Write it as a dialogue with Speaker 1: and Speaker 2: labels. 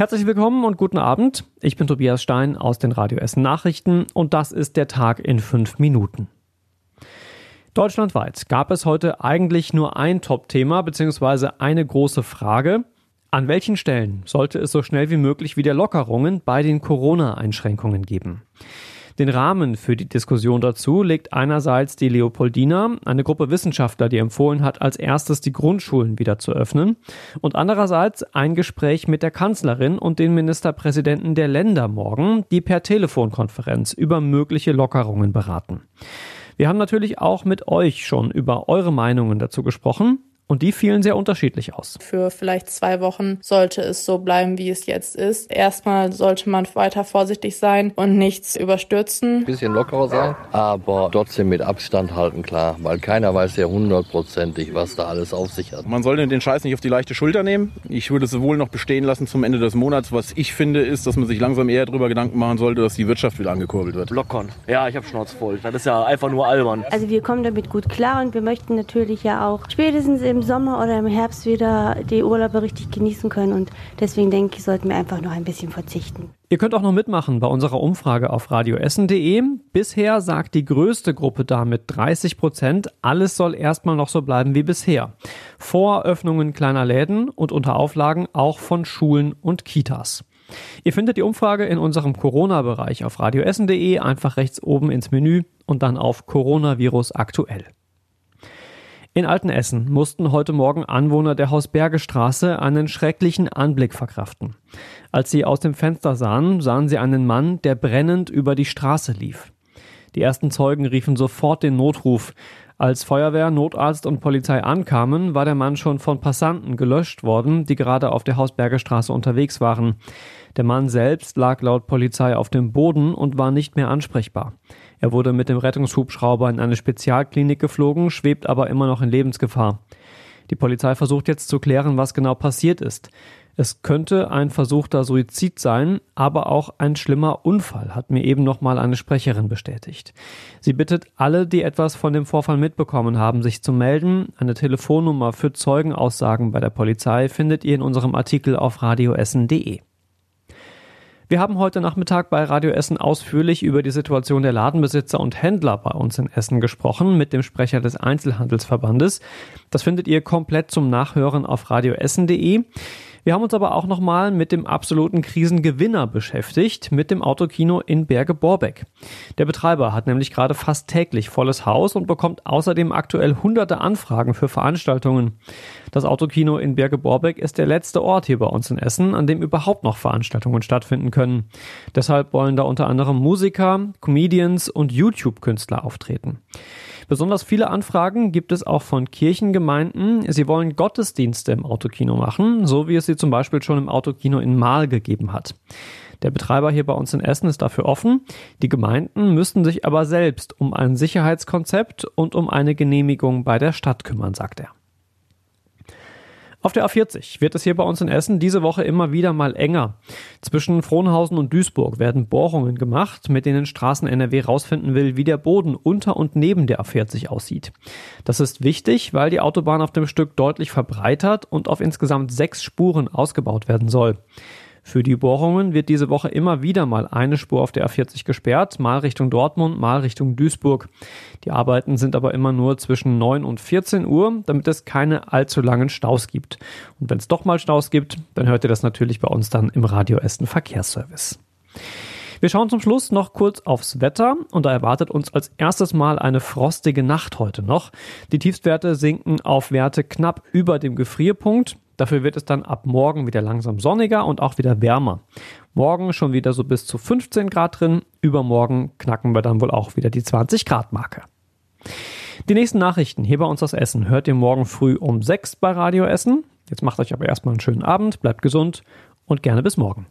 Speaker 1: Herzlich willkommen und guten Abend. Ich bin Tobias Stein aus den Radio Essen Nachrichten und das ist der Tag in fünf Minuten. Deutschlandweit gab es heute eigentlich nur ein Top-Thema bzw. eine große Frage. An welchen Stellen sollte es so schnell wie möglich wieder Lockerungen bei den Corona-Einschränkungen geben? Den Rahmen für die Diskussion dazu legt einerseits die Leopoldina, eine Gruppe Wissenschaftler, die empfohlen hat, als erstes die Grundschulen wieder zu öffnen, und andererseits ein Gespräch mit der Kanzlerin und den Ministerpräsidenten der Länder morgen, die per Telefonkonferenz über mögliche Lockerungen beraten. Wir haben natürlich auch mit euch schon über eure Meinungen dazu gesprochen. Und die fielen sehr unterschiedlich aus.
Speaker 2: Für vielleicht zwei Wochen sollte es so bleiben, wie es jetzt ist. Erstmal sollte man weiter vorsichtig sein und nichts überstürzen.
Speaker 3: Ein bisschen lockerer sein, aber trotzdem mit Abstand halten, klar. Weil keiner weiß ja hundertprozentig, was da alles auf sich hat.
Speaker 4: Man sollte den Scheiß nicht auf die leichte Schulter nehmen. Ich würde es wohl noch bestehen lassen zum Ende des Monats. Was ich finde, ist, dass man sich langsam eher darüber Gedanken machen sollte, dass die Wirtschaft wieder angekurbelt wird.
Speaker 5: Lockern. Ja, ich habe Schnauz voll. Das ist ja einfach nur albern.
Speaker 6: Also wir kommen damit gut klar und wir möchten natürlich ja auch spätestens im Sommer oder im Herbst wieder die Urlaube richtig genießen können. Und deswegen denke ich, sollten wir einfach noch ein bisschen verzichten.
Speaker 1: Ihr könnt auch noch mitmachen bei unserer Umfrage auf radioessen.de. Bisher sagt die größte Gruppe da mit 30 Prozent, alles soll erstmal noch so bleiben wie bisher. Vor Öffnungen kleiner Läden und unter Auflagen auch von Schulen und Kitas. Ihr findet die Umfrage in unserem Corona-Bereich auf radioessen.de, einfach rechts oben ins Menü und dann auf Coronavirus aktuell. In Altenessen mussten heute Morgen Anwohner der Hausbergestraße einen schrecklichen Anblick verkraften. Als sie aus dem Fenster sahen, sahen sie einen Mann, der brennend über die Straße lief. Die ersten Zeugen riefen sofort den Notruf. Als Feuerwehr, Notarzt und Polizei ankamen, war der Mann schon von Passanten gelöscht worden, die gerade auf der Hausberger Straße unterwegs waren. Der Mann selbst lag laut Polizei auf dem Boden und war nicht mehr ansprechbar. Er wurde mit dem Rettungshubschrauber in eine Spezialklinik geflogen, schwebt aber immer noch in Lebensgefahr. Die Polizei versucht jetzt zu klären, was genau passiert ist. Es könnte ein versuchter Suizid sein, aber auch ein schlimmer Unfall, hat mir eben noch mal eine Sprecherin bestätigt. Sie bittet alle, die etwas von dem Vorfall mitbekommen haben, sich zu melden. Eine Telefonnummer für Zeugenaussagen bei der Polizei findet ihr in unserem Artikel auf radioessen.de. Wir haben heute Nachmittag bei Radio Essen ausführlich über die Situation der Ladenbesitzer und Händler bei uns in Essen gesprochen mit dem Sprecher des Einzelhandelsverbandes. Das findet ihr komplett zum Nachhören auf radioessen.de. Wir haben uns aber auch nochmal mit dem absoluten Krisengewinner beschäftigt, mit dem Autokino in Berge-Borbeck. Der Betreiber hat nämlich gerade fast täglich volles Haus und bekommt außerdem aktuell hunderte Anfragen für Veranstaltungen. Das Autokino in Berge-Borbeck ist der letzte Ort hier bei uns in Essen, an dem überhaupt noch Veranstaltungen stattfinden können. Deshalb wollen da unter anderem Musiker, Comedians und YouTube-Künstler auftreten. Besonders viele Anfragen gibt es auch von Kirchengemeinden. Sie wollen Gottesdienste im Autokino machen, so wie es sie zum Beispiel schon im Autokino in Mahl gegeben hat. Der Betreiber hier bei uns in Essen ist dafür offen. Die Gemeinden müssten sich aber selbst um ein Sicherheitskonzept und um eine Genehmigung bei der Stadt kümmern, sagt er. Auf der A40 wird es hier bei uns in Essen diese Woche immer wieder mal enger. Zwischen Frohnhausen und Duisburg werden Bohrungen gemacht, mit denen Straßen NRW rausfinden will, wie der Boden unter und neben der A40 aussieht. Das ist wichtig, weil die Autobahn auf dem Stück deutlich verbreitert und auf insgesamt sechs Spuren ausgebaut werden soll. Für die Bohrungen wird diese Woche immer wieder mal eine Spur auf der A40 gesperrt, mal Richtung Dortmund, mal Richtung Duisburg. Die Arbeiten sind aber immer nur zwischen 9 und 14 Uhr, damit es keine allzu langen Staus gibt. Und wenn es doch mal Staus gibt, dann hört ihr das natürlich bei uns dann im Radio Essen Verkehrsservice. Wir schauen zum Schluss noch kurz aufs Wetter und da erwartet uns als erstes Mal eine frostige Nacht heute noch. Die Tiefstwerte sinken auf Werte knapp über dem Gefrierpunkt. Dafür wird es dann ab morgen wieder langsam sonniger und auch wieder wärmer. Morgen schon wieder so bis zu 15 Grad drin. Übermorgen knacken wir dann wohl auch wieder die 20 Grad Marke. Die nächsten Nachrichten hier bei uns aus Essen hört ihr morgen früh um 6 bei Radio Essen. Jetzt macht euch aber erstmal einen schönen Abend, bleibt gesund und gerne bis morgen.